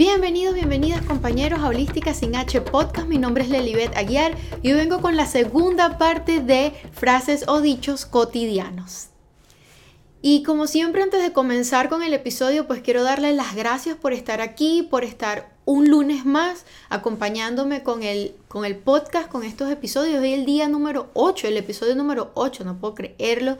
Bienvenidos, bienvenidas compañeros a Holística Sin H Podcast. Mi nombre es Lelibet Aguiar y hoy vengo con la segunda parte de frases o dichos cotidianos. Y como siempre antes de comenzar con el episodio, pues quiero darles las gracias por estar aquí, por estar un lunes más acompañándome con el, con el podcast, con estos episodios. Hoy el día número 8, el episodio número 8, no puedo creerlo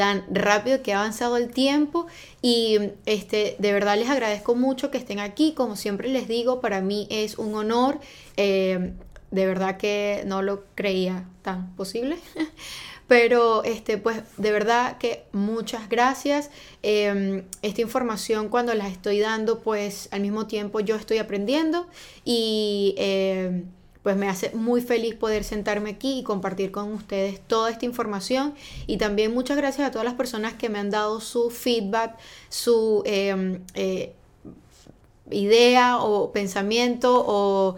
tan rápido que ha avanzado el tiempo y este, de verdad les agradezco mucho que estén aquí, como siempre les digo, para mí es un honor, eh, de verdad que no lo creía tan posible. Pero este, pues de verdad que muchas gracias. Em, esta información cuando la estoy dando, pues al mismo tiempo yo estoy aprendiendo y em, pues me hace muy feliz poder sentarme aquí y compartir con ustedes toda esta información. Y también muchas gracias a todas las personas que me han dado su feedback, su em, eh, idea o pensamiento o,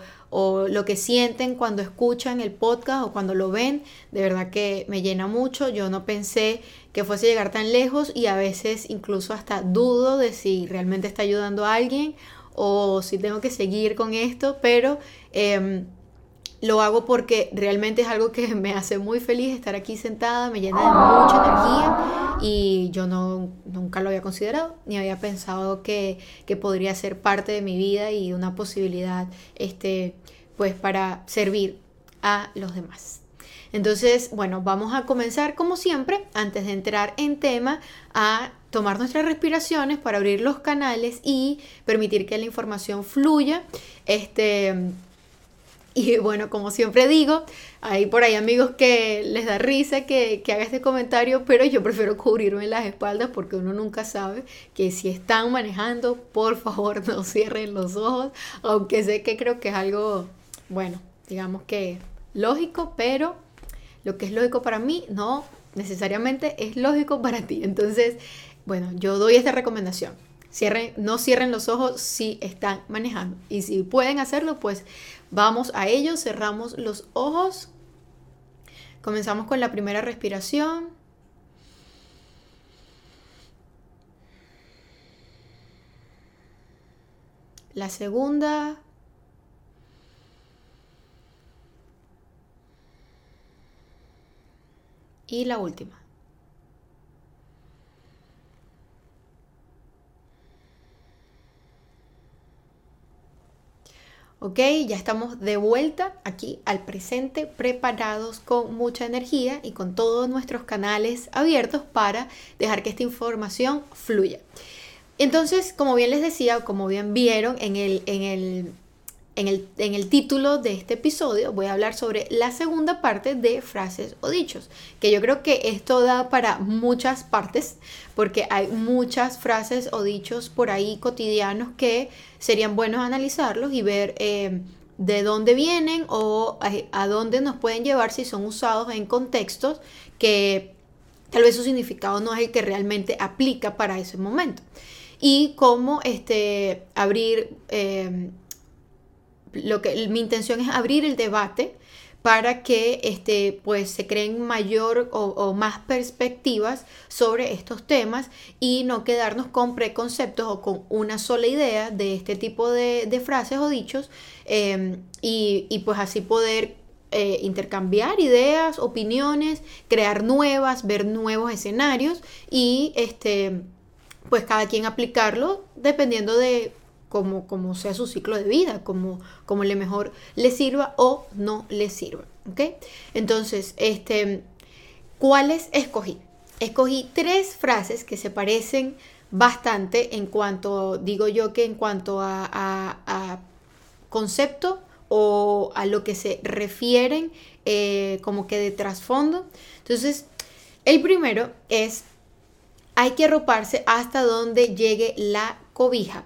lo que sienten cuando escuchan el podcast o cuando lo ven, de verdad que me llena mucho. Yo no pensé que fuese llegar tan lejos y a veces incluso hasta dudo de si realmente está ayudando a alguien o si tengo que seguir con esto, pero em, lo hago porque realmente es algo que me hace muy feliz estar aquí sentada, me llena de mucha energía y yo no, nunca lo había considerado ni había pensado que, que podría ser parte de mi vida y una posibilidad este, pues para servir a los demás. Entonces, bueno, vamos a comenzar como siempre, antes de entrar en tema, a tomar nuestras respiraciones para abrir los canales y permitir que la información fluya. Este, y bueno, como siempre digo, hay por ahí amigos que les da risa que, haga este comentario, pero yo prefiero cubrirme las espaldas porque uno nunca sabe que si están manejando, por favor no cierren los ojos, aunque sé que creo que es algo bueno, digamos que lógico, pero lo que es lógico para mí no necesariamente es lógico para ti. Entonces, bueno, yo doy esta recomendación. Cierren, no cierren los ojos si están manejando. Y si pueden hacerlo, pues vamos a ello. Cerramos los ojos. Comenzamos con la primera respiración. La segunda. Y la última. Ok, ya estamos de vuelta aquí al presente, preparados con mucha energía y con todos nuestros canales abiertos para dejar que esta información fluya. Entonces, como bien les decía, como bien vieron en el, en el en el, título de este episodio voy a hablar sobre la segunda parte de frases o dichos, que yo creo que esto da para muchas partes, porque hay muchas frases o dichos por ahí cotidianos que serían buenos analizarlos y ver eh, de dónde vienen o a, a dónde nos pueden llevar si son usados en contextos que tal vez su significado no es el que realmente aplica para ese momento. Y cómo este, abrir... Eh, lo que mi intención es abrir el debate para que este, pues, se creen mayor o, más perspectivas sobre estos temas y no quedarnos con preconceptos o con una sola idea de este tipo de, frases o dichos em, y, pues así poder eh, intercambiar ideas, opiniones, crear nuevas, ver nuevos escenarios y este, pues cada quien aplicarlo dependiendo de como, sea su ciclo de vida, como, como le mejor le sirva o no le sirva. ¿Ok? Entonces, este, ¿cuáles escogí? Escogí tres frases que se parecen bastante en cuanto, digo yo que en cuanto a, concepto o a lo que se refieren eh, como que de trasfondo. Entonces, el primero es, hay que arroparse hasta donde llegue la cobija.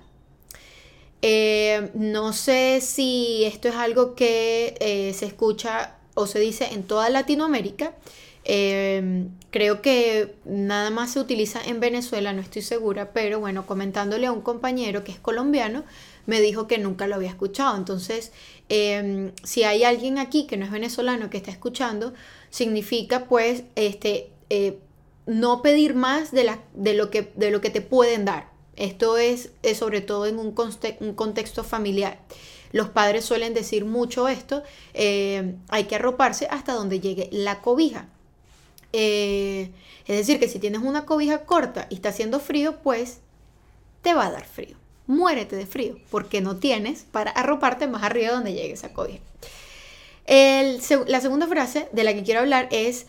Eh, no sé si esto es algo que eh, se escucha o se dice en toda Latinoamérica. Eh, creo que nada más se utiliza en Venezuela, no estoy segura, pero bueno, comentándole a un compañero que es colombiano, me dijo que nunca lo había escuchado. Entonces, si hay alguien aquí que no es venezolano que está escuchando, significa pues este, no pedir más de, la, de, lo que, de lo que te pueden dar Esto es, sobre todo en un, contexto familiar. Los padres suelen decir mucho esto, eh, hay que arroparse hasta donde llegue la cobija. Eh, es decir, que si tienes una cobija corta y está haciendo frío, pues te va a dar frío. Muérete de frío, porque no tienes para arroparte más arriba donde llegue esa cobija. la segunda frase de la que quiero hablar es,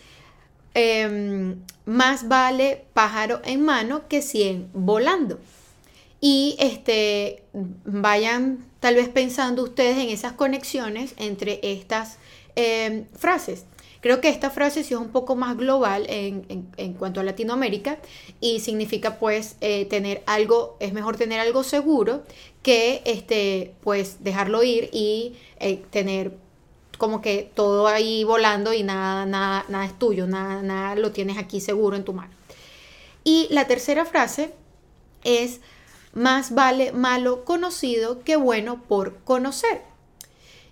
em, más vale pájaro en mano que cien volando. Y este, vayan tal vez pensando ustedes en esas conexiones entre estas em, frases. Creo que esta frase sí es un poco más global en, cuanto a Latinoamérica y significa pues eh, tener algo, es mejor tener algo seguro que este, pues dejarlo ir y eh, tener como que todo ahí volando y nada, nada, nada es tuyo, nada, nada lo tienes aquí seguro en tu mano. Y la tercera frase es más vale malo conocido que bueno por conocer.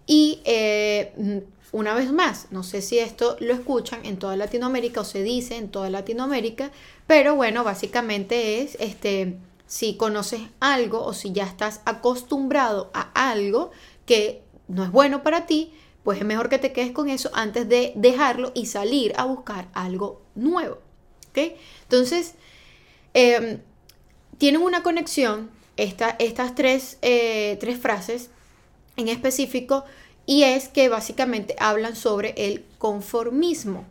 Y eh, una vez más, no sé si esto lo escuchan en toda Latinoamérica o se dice en toda Latinoamérica, pero bueno, básicamente es este si conoces algo o si ya estás acostumbrado a algo que no es bueno para ti, pues es mejor que te quedes con eso antes de dejarlo y salir a buscar algo nuevo. Entonces, em, tienen una conexión estas tres, eh, tres frases en específico y es que básicamente hablan sobre el conformismo.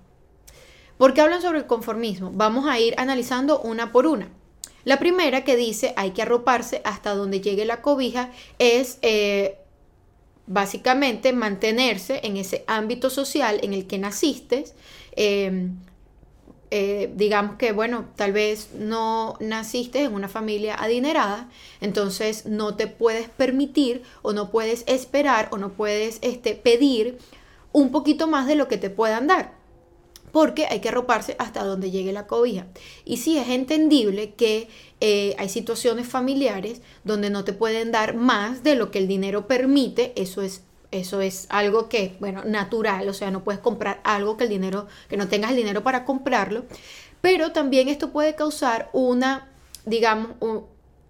¿Por qué hablan sobre el conformismo? Vamos a ir analizando una por una. La primera que dice hay que arroparse hasta donde llegue la cobija es eh, básicamente mantenerse en ese ámbito social en el que naciste, eh, eh, digamos que, bueno, tal vez no naciste en una familia adinerada, entonces no te puedes permitir o no puedes esperar o no puedes este, pedir un poquito más de lo que te puedan dar. Porque hay que arroparse hasta donde llegue la cobija. Y sí, es entendible que eh, hay situaciones familiares donde no te pueden dar más de lo que el dinero permite. Eso es eso es algo que, bueno, natural, o sea, no puedes comprar algo que el dinero, que no tengas el dinero para comprarlo, pero también esto puede causar una, digamos,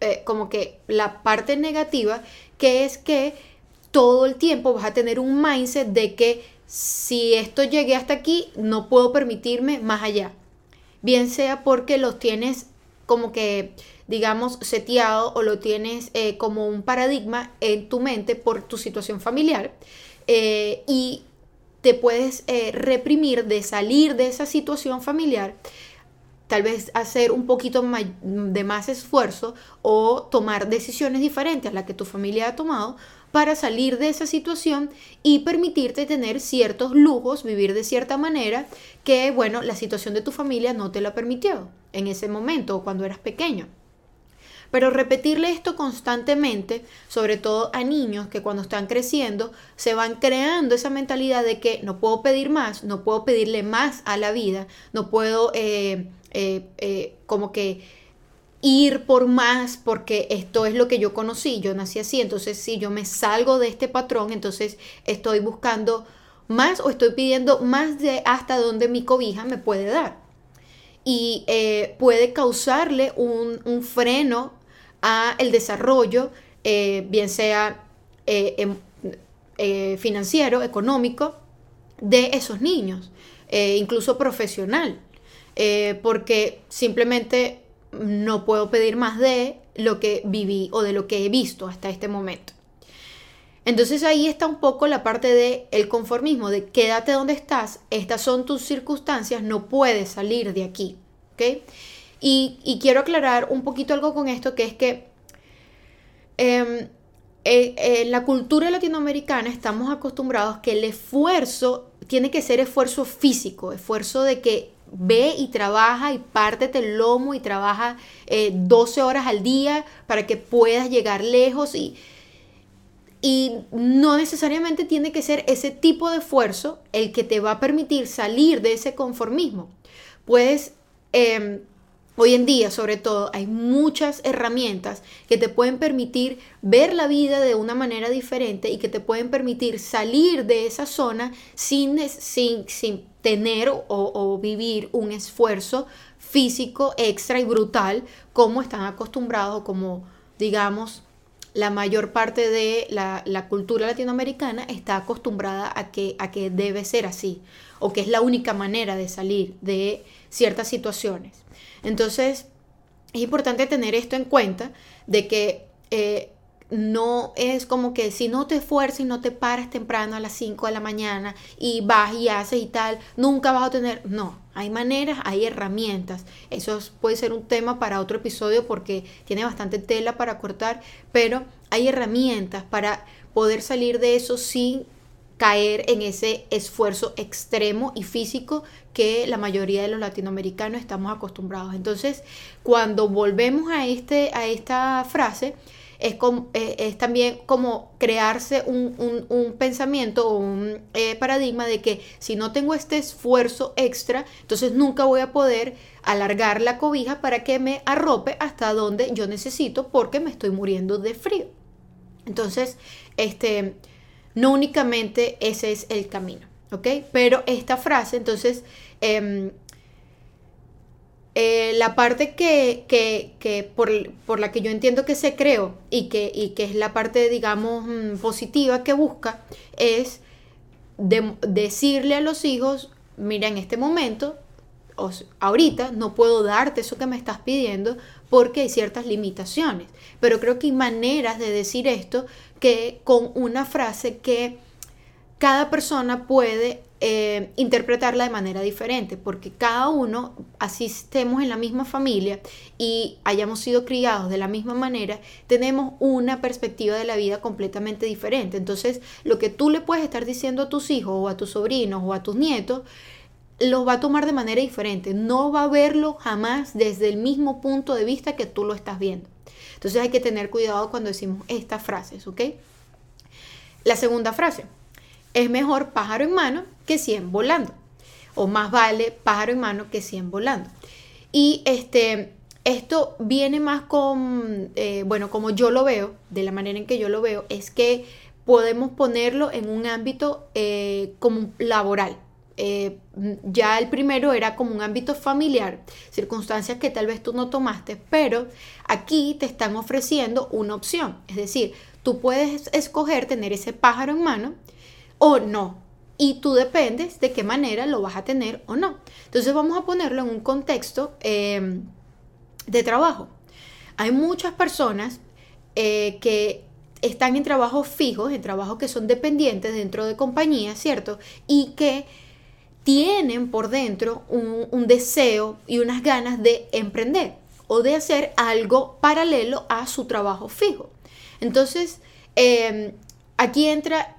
eh, como que la parte negativa, que es que todo el tiempo vas a tener un mindset de que si esto llegué hasta aquí, no puedo permitirme más allá. Bien sea porque los tienes como que digamos, seteado o lo tienes eh, como un paradigma en tu mente por tu situación familiar eh, y te puedes eh, reprimir de salir de esa situación familiar tal vez hacer un poquito de más esfuerzo o tomar decisiones diferentes a las que tu familia ha tomado para salir de esa situación y permitirte tener ciertos lujos, vivir de cierta manera que, bueno, la situación de tu familia no te lo permitió en ese momento o cuando eras pequeño. Pero repetirle esto constantemente, sobre todo a niños que cuando están creciendo se van creando esa mentalidad de que no puedo pedir más, no puedo pedirle más a la vida, no puedo eh, eh, eh, como que ir por más porque esto es lo que yo conocí, yo nací así, entonces si yo me salgo de este patrón, entonces estoy buscando más o estoy pidiendo más de hasta donde mi cobija me puede dar. Y puede causarle un, un freno a el desarrollo, eh, bien sea eh, em, eh, financiero, económico, de esos niños, incluso profesional, porque simplemente no puedo pedir más de lo que viví o de lo que he visto hasta este momento. Entonces ahí está un poco la parte de el conformismo, de quédate donde estás, estas son tus circunstancias, no puedes salir de aquí. Y, quiero aclarar un poquito algo con esto, que es que em, eh, en la cultura latinoamericana estamos acostumbrados que el esfuerzo tiene que ser esfuerzo físico, esfuerzo de que ve y trabaja y pártete el lomo y trabaja 12 eh, horas al día para que puedas llegar lejos y, y no necesariamente tiene que ser ese tipo de esfuerzo el que te va a permitir salir de ese conformismo. Puedes em, Hoy en día, sobre todo, hay muchas herramientas que te pueden permitir ver la vida de una manera diferente y que te pueden permitir salir de esa zona sin, sin, sin tener o, vivir un esfuerzo físico extra y brutal como están acostumbrados como, digamos, la mayor parte de la, cultura latinoamericana está acostumbrada a que, a que debe ser así o que es la única manera de salir de ciertas situaciones. Entonces, es importante tener esto en cuenta, de que eh, no es como que si no te esfuerzas y no te paras temprano a las 5 de la mañana y vas y haces y tal, nunca vas a tener, no, hay maneras, hay herramientas. Eso puede ser un tema para otro episodio porque tiene bastante tela para cortar, pero hay herramientas para poder salir de eso sin caer en ese esfuerzo extremo y físico que la mayoría de los latinoamericanos estamos acostumbrados. Entonces, cuando volvemos a, este, a esta frase, es, eh, es también como crearse un, pensamiento o un eh, paradigma de que si no tengo este esfuerzo extra, entonces nunca voy a poder alargar la cobija para que me arrope hasta donde yo necesito porque me estoy muriendo de frío. Entonces, este no únicamente ese es el camino, ¿ok? Pero esta frase, entonces, em, eh, la parte que, por, la que yo entiendo que se creó y que, y que es la parte, digamos, mm, positiva que busca, es decirle a los hijos, mira, en este momento, ahorita no puedo darte eso que me estás pidiendo porque hay ciertas limitaciones. Pero creo que hay maneras de decir esto que con una frase que cada persona puede eh, interpretarla de manera diferente, porque cada uno, así estemos en la misma familia y hayamos sido criados de la misma manera, tenemos una perspectiva de la vida completamente diferente. Entonces, lo que tú le puedes estar diciendo a tus hijos o a tus sobrinos o a tus nietos, lo va a tomar de manera diferente. No va a verlo jamás desde el mismo punto de vista que tú lo estás viendo. Entonces hay que tener cuidado cuando decimos estas frases, ¿ok? La segunda frase, es mejor pájaro en mano que 100 volando. O más vale pájaro en mano que 100 volando. Y este, esto viene más con, eh, bueno, como yo lo veo, de la manera en que yo lo veo, es que podemos ponerlo en un ámbito eh, como laboral. Eh, ya el primero era como un ámbito familiar, circunstancias que tal vez tú no tomaste, pero aquí te están ofreciendo una opción. Es decir, tú puedes escoger tener ese pájaro en mano o no. Y tú dependes de qué manera lo vas a tener o no. Entonces vamos a ponerlo en un contexto em, de trabajo. Hay muchas personas eh, que están en trabajos fijos, en trabajos que son dependientes dentro de compañías, ¿cierto? Y que tienen por dentro un, deseo y unas ganas de emprender o de hacer algo paralelo a su trabajo fijo. Entonces, em, aquí entra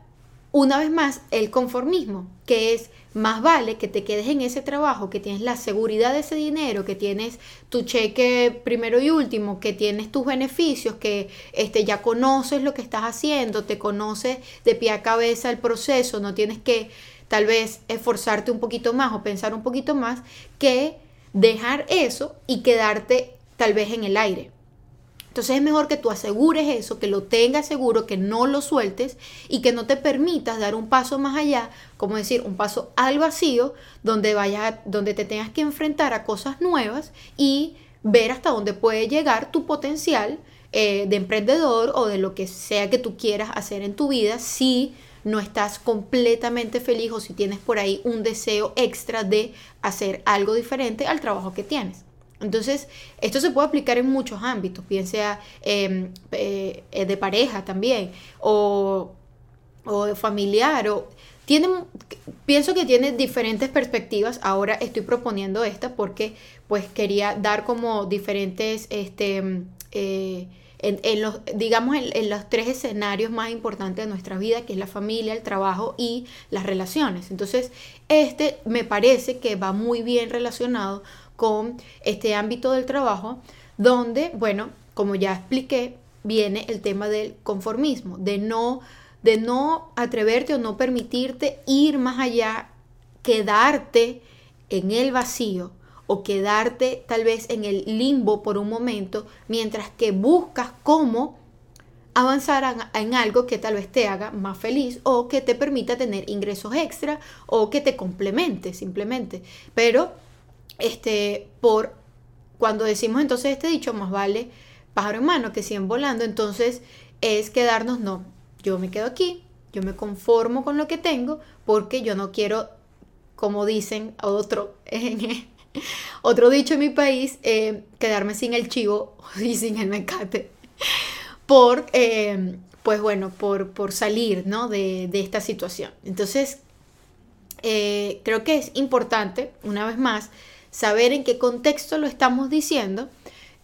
una vez más el conformismo, que es más vale que te quedes en ese trabajo, que tienes la seguridad de ese dinero, que tienes tu cheque primero y último, que tienes tus beneficios, que este, ya conoces lo que estás haciendo, te conoces de pie a cabeza el proceso, no tienes que tal vez esforzarte un poquito más o pensar un poquito más que dejar eso y quedarte tal vez en el aire. Entonces es mejor que tú asegures eso, que lo tengas seguro, que no lo sueltes y que no te permitas dar un paso más allá, como decir, un paso al vacío, donde vayas, donde te tengas que enfrentar a cosas nuevas y ver hasta dónde puede llegar tu potencial eh, de emprendedor o de lo que sea que tú quieras hacer en tu vida si no estás completamente feliz o si tienes por ahí un deseo extra de hacer algo diferente al trabajo que tienes. Entonces, esto se puede aplicar en muchos ámbitos, bien sea em, eh, de pareja también, o, o familiar, o pienso que tiene diferentes perspectivas. Ahora estoy proponiendo esta porque pues quería dar como diferentes este, eh, en, los, digamos, en, los tres escenarios más importantes de nuestra vida, que es la familia, el trabajo y las relaciones. Entonces, este me parece que va muy bien relacionado con este ámbito del trabajo, donde, bueno, como ya expliqué, viene el tema del conformismo, de no, de no atreverte o no permitirte ir más allá, quedarte en el vacío o quedarte tal vez en el limbo por un momento mientras que buscas cómo avanzar en algo que tal vez te haga más feliz o que te permita tener ingresos extra o que te complemente simplemente. Pero este por cuando decimos entonces este dicho más vale pájaro en mano que 100 volando, entonces es quedarnos no, yo me quedo aquí, yo me conformo con lo que tengo porque yo no quiero como dicen otro otro dicho en mi país, eh, quedarme sin el chivo y sin el mecate por, eh, pues bueno, por, por salir ¿no? de, esta situación. Entonces, eh, creo que es importante, una vez más, saber en qué contexto lo estamos diciendo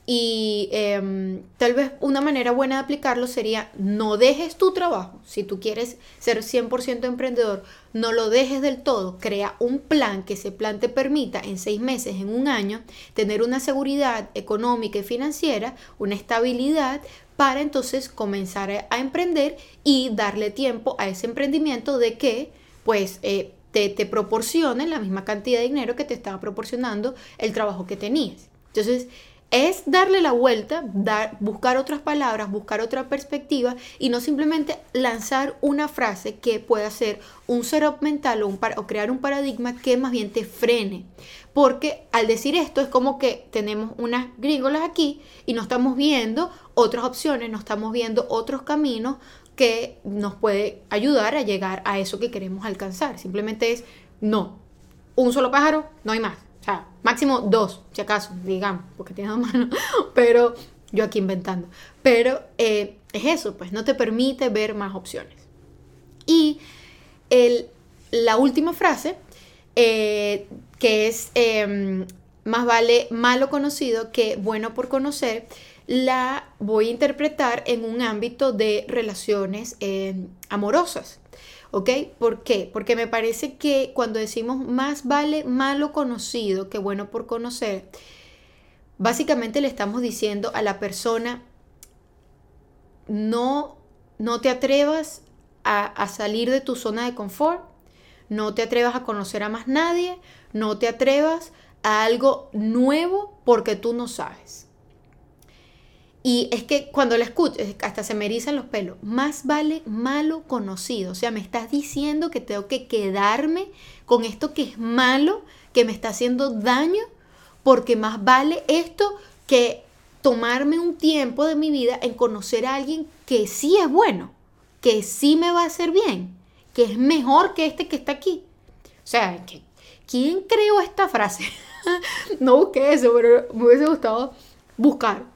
y em, tal vez una manera buena de aplicarlo sería no dejes tu trabajo. Si tú quieres ser 100% emprendedor, no lo dejes del todo. Crea un plan que ese plan te permita en seis meses, en un año, tener una seguridad económica y financiera, una estabilidad para entonces comenzar a emprender y darle tiempo a ese emprendimiento de que pues eh, te, te proporcione la misma cantidad de dinero que te estaba proporcionando el trabajo que tenías. Entonces, es darle la vuelta, dar, buscar otras palabras, buscar otra perspectiva y no simplemente lanzar una frase que pueda ser un setup mental o, un o crear un paradigma que más bien te frene. Porque al decir esto es como que tenemos unas gringolas aquí y no estamos viendo otras opciones, no estamos viendo otros caminos que nos puede ayudar a llegar a eso que queremos alcanzar. Simplemente es no, un solo pájaro, no hay más. O sea, máximo dos, si acaso, digamos, porque tiene dos manos. Pero yo aquí inventando. Pero eh, es eso, pues no te permite ver más opciones. Y el, la última frase, eh, que es em, más vale malo conocido que bueno por conocer, la voy a interpretar en un ámbito de relaciones em, amorosas. ¿Ok? ¿Por qué? Porque me parece que cuando decimos más vale malo conocido que bueno por conocer, básicamente le estamos diciendo a la persona, no, no te atrevas a, a salir de tu zona de confort, no te atrevas a conocer a más nadie, no te atrevas a algo nuevo porque tú no sabes. Y es que cuando la escucho, hasta se me erizan los pelos. Más vale malo conocido. O sea, me estás diciendo que tengo que quedarme con esto que es malo, que me está haciendo daño, porque más vale esto que tomarme un tiempo de mi vida en conocer a alguien que sí es bueno, que sí me va a hacer bien, que es mejor que este que está aquí. O sea, ¿quién creó esta frase? no busqué eso, pero me hubiese gustado buscar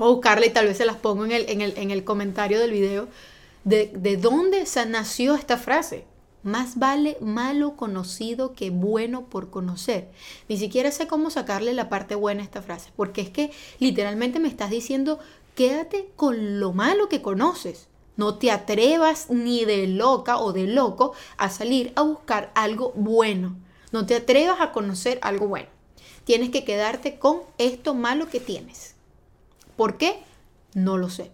o buscarla y tal vez se las pongo en el, en el, comentario del video, de, de dónde se nació esta frase. Más vale malo conocido que bueno por conocer. Ni siquiera sé cómo sacarle la parte buena a esta frase, porque es que literalmente me estás diciendo, quédate con lo malo que conoces. No te atrevas ni de loca o de loco a salir a buscar algo bueno. No te atrevas a conocer algo bueno. Tienes que quedarte con esto malo que tienes. ¿Por qué? No lo sé.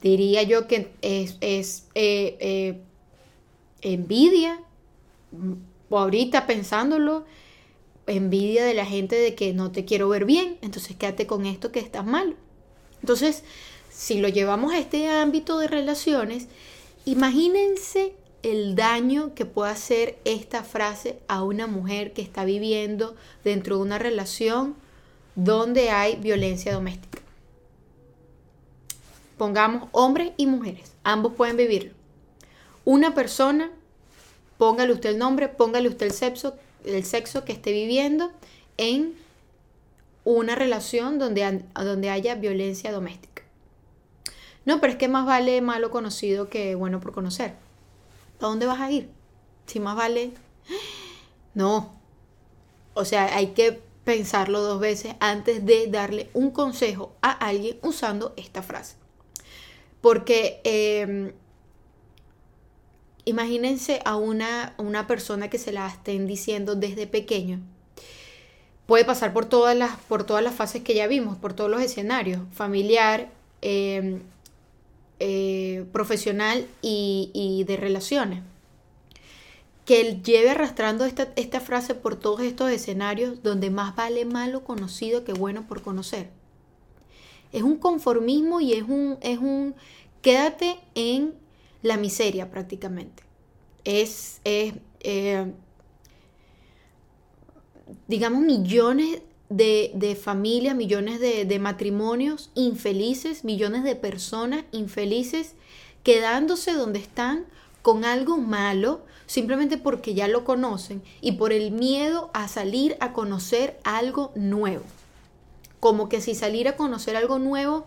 Diría yo que es, eh, eh, envidia, o ahorita pensándolo, envidia de la gente de que no te quiero ver bien, entonces quédate con esto que estás mal. Entonces, si lo llevamos a este ámbito de relaciones, imagínense el daño que puede hacer esta frase a una mujer que está viviendo dentro de una relación donde hay violencia doméstica pongamos hombres y mujeres, ambos pueden vivir. Una persona, póngale usted el nombre, póngale usted el sexo, el sexo que esté viviendo en una relación donde, donde haya violencia doméstica. No, pero es que más vale malo conocido que bueno por conocer. ¿A dónde vas a ir? Si más vale... No. O sea, hay que pensarlo dos veces antes de darle un consejo a alguien usando esta frase. Porque em, imagínense a una, una persona que se la estén diciendo desde pequeño. Puede pasar por todas las, por todas las fases que ya vimos, por todos los escenarios, familiar, em, eh, profesional y, y de relaciones. que él lleve arrastrando esta, esta frase por todos estos escenarios donde más vale malo conocido que bueno por conocer. Es un conformismo y es un, es un quédate en la miseria prácticamente. Es, es eh, digamos, millones de, de familias, millones de, de matrimonios infelices, millones de personas infelices quedándose donde están con algo malo simplemente porque ya lo conocen y por el miedo a salir a conocer algo nuevo. Como que si salir a conocer algo nuevo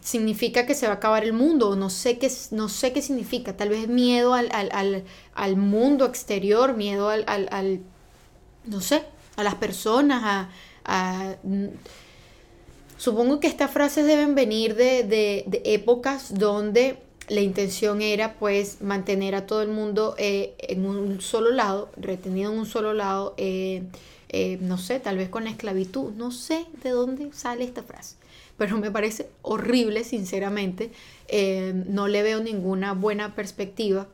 significa que se va a acabar el mundo, no sé qué, no sé qué significa, tal vez miedo al, al, mundo exterior, miedo al, al, no sé, a las personas, a, supongo que estas frases deben venir de, de épocas donde la intención era pues mantener a todo el mundo eh, en un solo lado, retenido en un solo lado, eh, eh, no sé, tal vez con esclavitud, no sé de dónde sale esta frase, pero me parece horrible, sinceramente, no le veo ninguna buena perspectiva.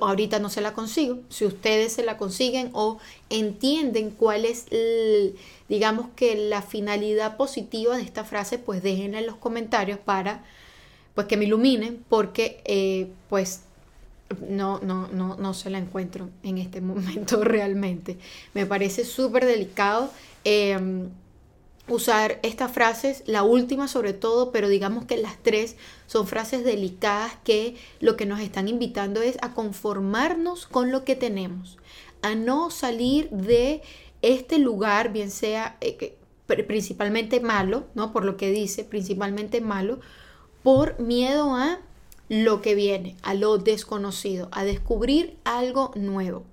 ahorita no se la consigo, si ustedes se la consiguen o entienden cuál es, digamos que la finalidad positiva de esta frase, pues déjenla en los comentarios para pues que me iluminen porque eh, pues no, no, no, no se la encuentro en este momento realmente. Me parece súper delicado em, usar estas frases, la última sobre todo, pero digamos que las tres son frases delicadas que lo que nos están invitando es a conformarnos con lo que tenemos, a no salir de este lugar, bien sea eh, principalmente malo, ¿no? Por lo que dice, principalmente malo, por miedo a lo que viene, a lo desconocido, a descubrir algo nuevo.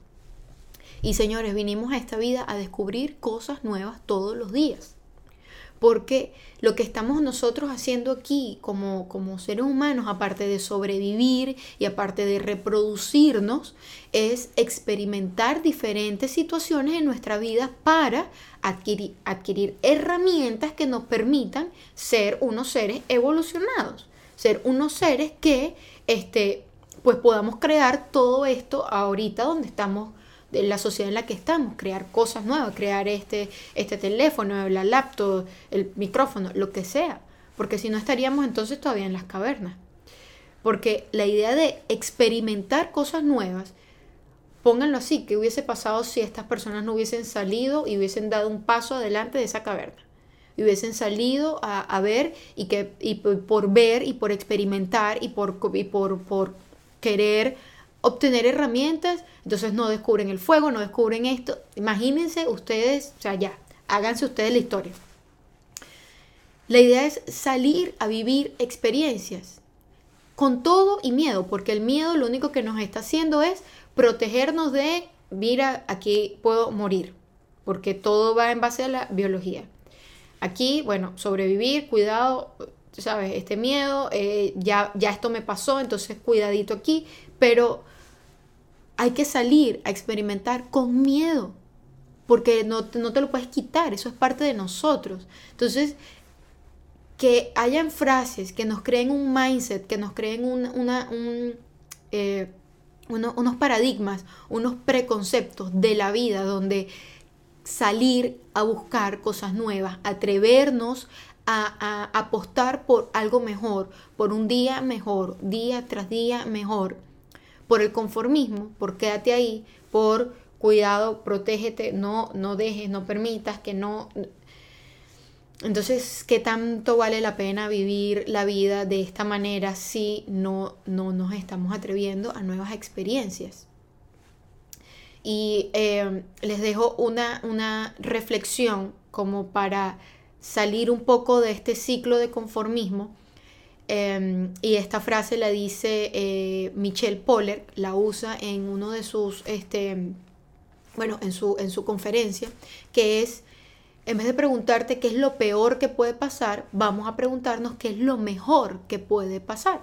Y señores, vinimos a esta vida a descubrir cosas nuevas todos los días. Porque lo que estamos nosotros haciendo aquí como, como seres humanos, aparte de sobrevivir y aparte de reproducirnos, es experimentar diferentes situaciones en nuestra vida para adquirir, adquirir herramientas que nos permitan ser unos seres evolucionados, ser unos seres que este, pues podamos crear todo esto ahorita donde estamos de la sociedad en la que estamos, crear cosas nuevas, crear este, este teléfono, la laptop, el micrófono, lo que sea, porque si no estaríamos entonces todavía en las cavernas. Porque la idea de experimentar cosas nuevas, pónganlo así, que hubiese pasado si estas personas no hubiesen salido y hubiesen dado un paso adelante de esa caverna. Y hubiesen salido a, ver y que y por ver y por experimentar y por, y por, por querer obtener herramientas, entonces no descubren el fuego, no descubren esto. Imagínense ustedes, o sea, ya, háganse ustedes la historia. La idea es salir a vivir experiencias con todo y miedo, porque el miedo lo único que nos está haciendo es protegernos de, mira, aquí puedo morir, porque todo va en base a la biología. Aquí, bueno, sobrevivir, cuidado, sabes, este miedo, eh, ya, ya esto me pasó, entonces cuidadito aquí, pero hay que salir a experimentar con miedo, porque no, no te lo puedes quitar, eso es parte de nosotros. Entonces, que hayan frases que nos creen un mindset, que nos creen una, eh, unos paradigmas, unos preconceptos de la vida, donde salir a buscar cosas nuevas, atrevernos a, apostar por algo mejor, por un día mejor, día tras día mejor, por el conformismo, por quédate ahí, por cuidado, protégete, no, no dejes, no permitas que no... Entonces, ¿qué tanto vale la pena vivir la vida de esta manera si no, no nos estamos atreviendo a nuevas experiencias? Y eh, les dejo una, una reflexión como para salir un poco de este ciclo de conformismo. Em, y esta frase la dice eh, Michelle Poller, la usa en uno de sus, este, bueno, en su, en su conferencia, que es, en vez de preguntarte qué es lo peor que puede pasar, vamos a preguntarnos qué es lo mejor que puede pasar.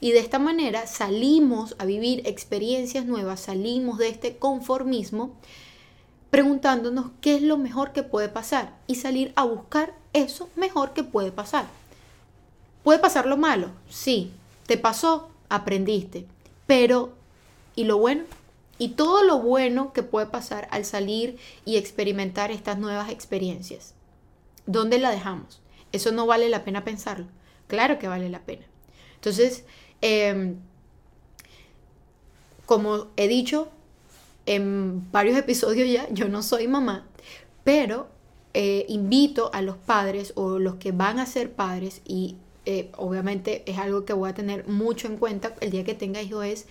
Y de esta manera salimos a vivir experiencias nuevas, salimos de este conformismo preguntándonos qué es lo mejor que puede pasar y salir a buscar eso mejor que puede pasar. ¿Puede pasar lo malo? Sí. ¿Te pasó? Aprendiste. Pero, ¿y lo bueno? y todo lo bueno que puede pasar al salir y experimentar estas nuevas experiencias. ¿Dónde la dejamos? Eso no vale la pena pensarlo. Claro que vale la pena. Entonces, em, como he dicho en varios episodios ya, yo no soy mamá, pero eh, invito a los padres o los que van a ser padres y eh, obviamente es algo que voy a tener mucho en cuenta el día que tenga hijos es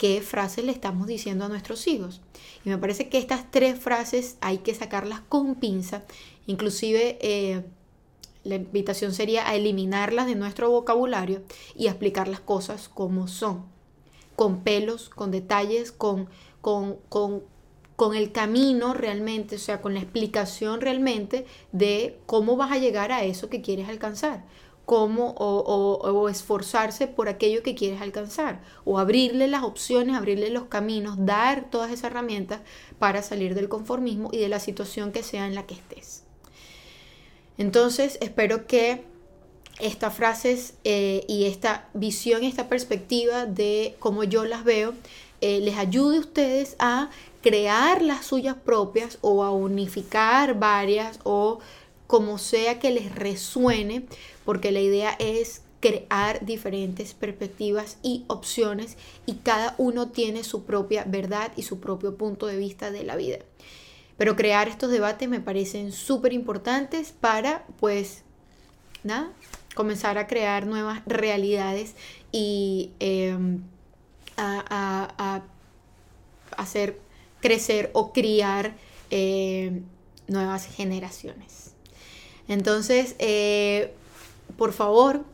qué frases le estamos diciendo a nuestros hijos. Y me parece que estas tres frases hay que sacarlas con pinza, inclusive eh, la invitación sería a eliminarlas de nuestro vocabulario y a explicar las cosas como son, con pelos, con detalles, con, con, con, con el camino realmente, o sea, con la explicación realmente de cómo vas a llegar a eso que quieres alcanzar cómo o, esforzarse por aquello que quieres alcanzar o abrirle las opciones, abrirle los caminos, dar todas esas herramientas para salir del conformismo y de la situación que sea en la que estés. Entonces, espero que estas frases eh, y esta visión, esta perspectiva de cómo yo las veo, eh, les ayude a ustedes a crear las suyas propias o a unificar varias o como sea que les resuene, porque la idea es crear diferentes perspectivas y opciones y cada uno tiene su propia verdad y su propio punto de vista de la vida. Pero crear estos debates me parecen súper importantes para, pues, nada, comenzar a crear nuevas realidades y em, a, hacer crecer o criar em, nuevas generaciones. Entonces, eh, por favor,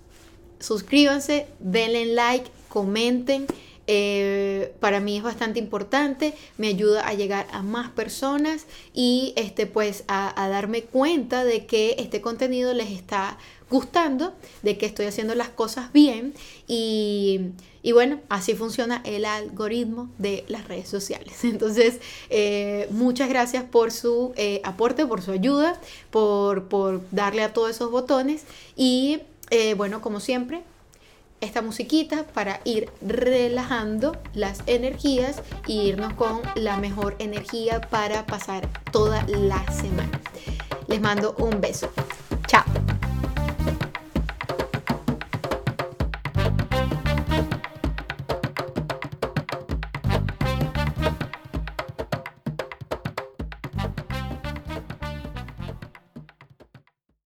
suscríbanse, denle like, comenten. Eh, para mí es bastante importante, me ayuda a llegar a más personas y este, pues a, darme cuenta de que este contenido les está gustando, de que estoy haciendo las cosas bien y, bueno, así funciona el algoritmo de las redes sociales. Entonces, eh, muchas gracias por su eh, aporte, por su ayuda, por, por, darle a todos esos botones y bueno, como siempre, esta musiquita para ir relajando las energías y irnos con la mejor energía para pasar toda la semana. Les mando un beso.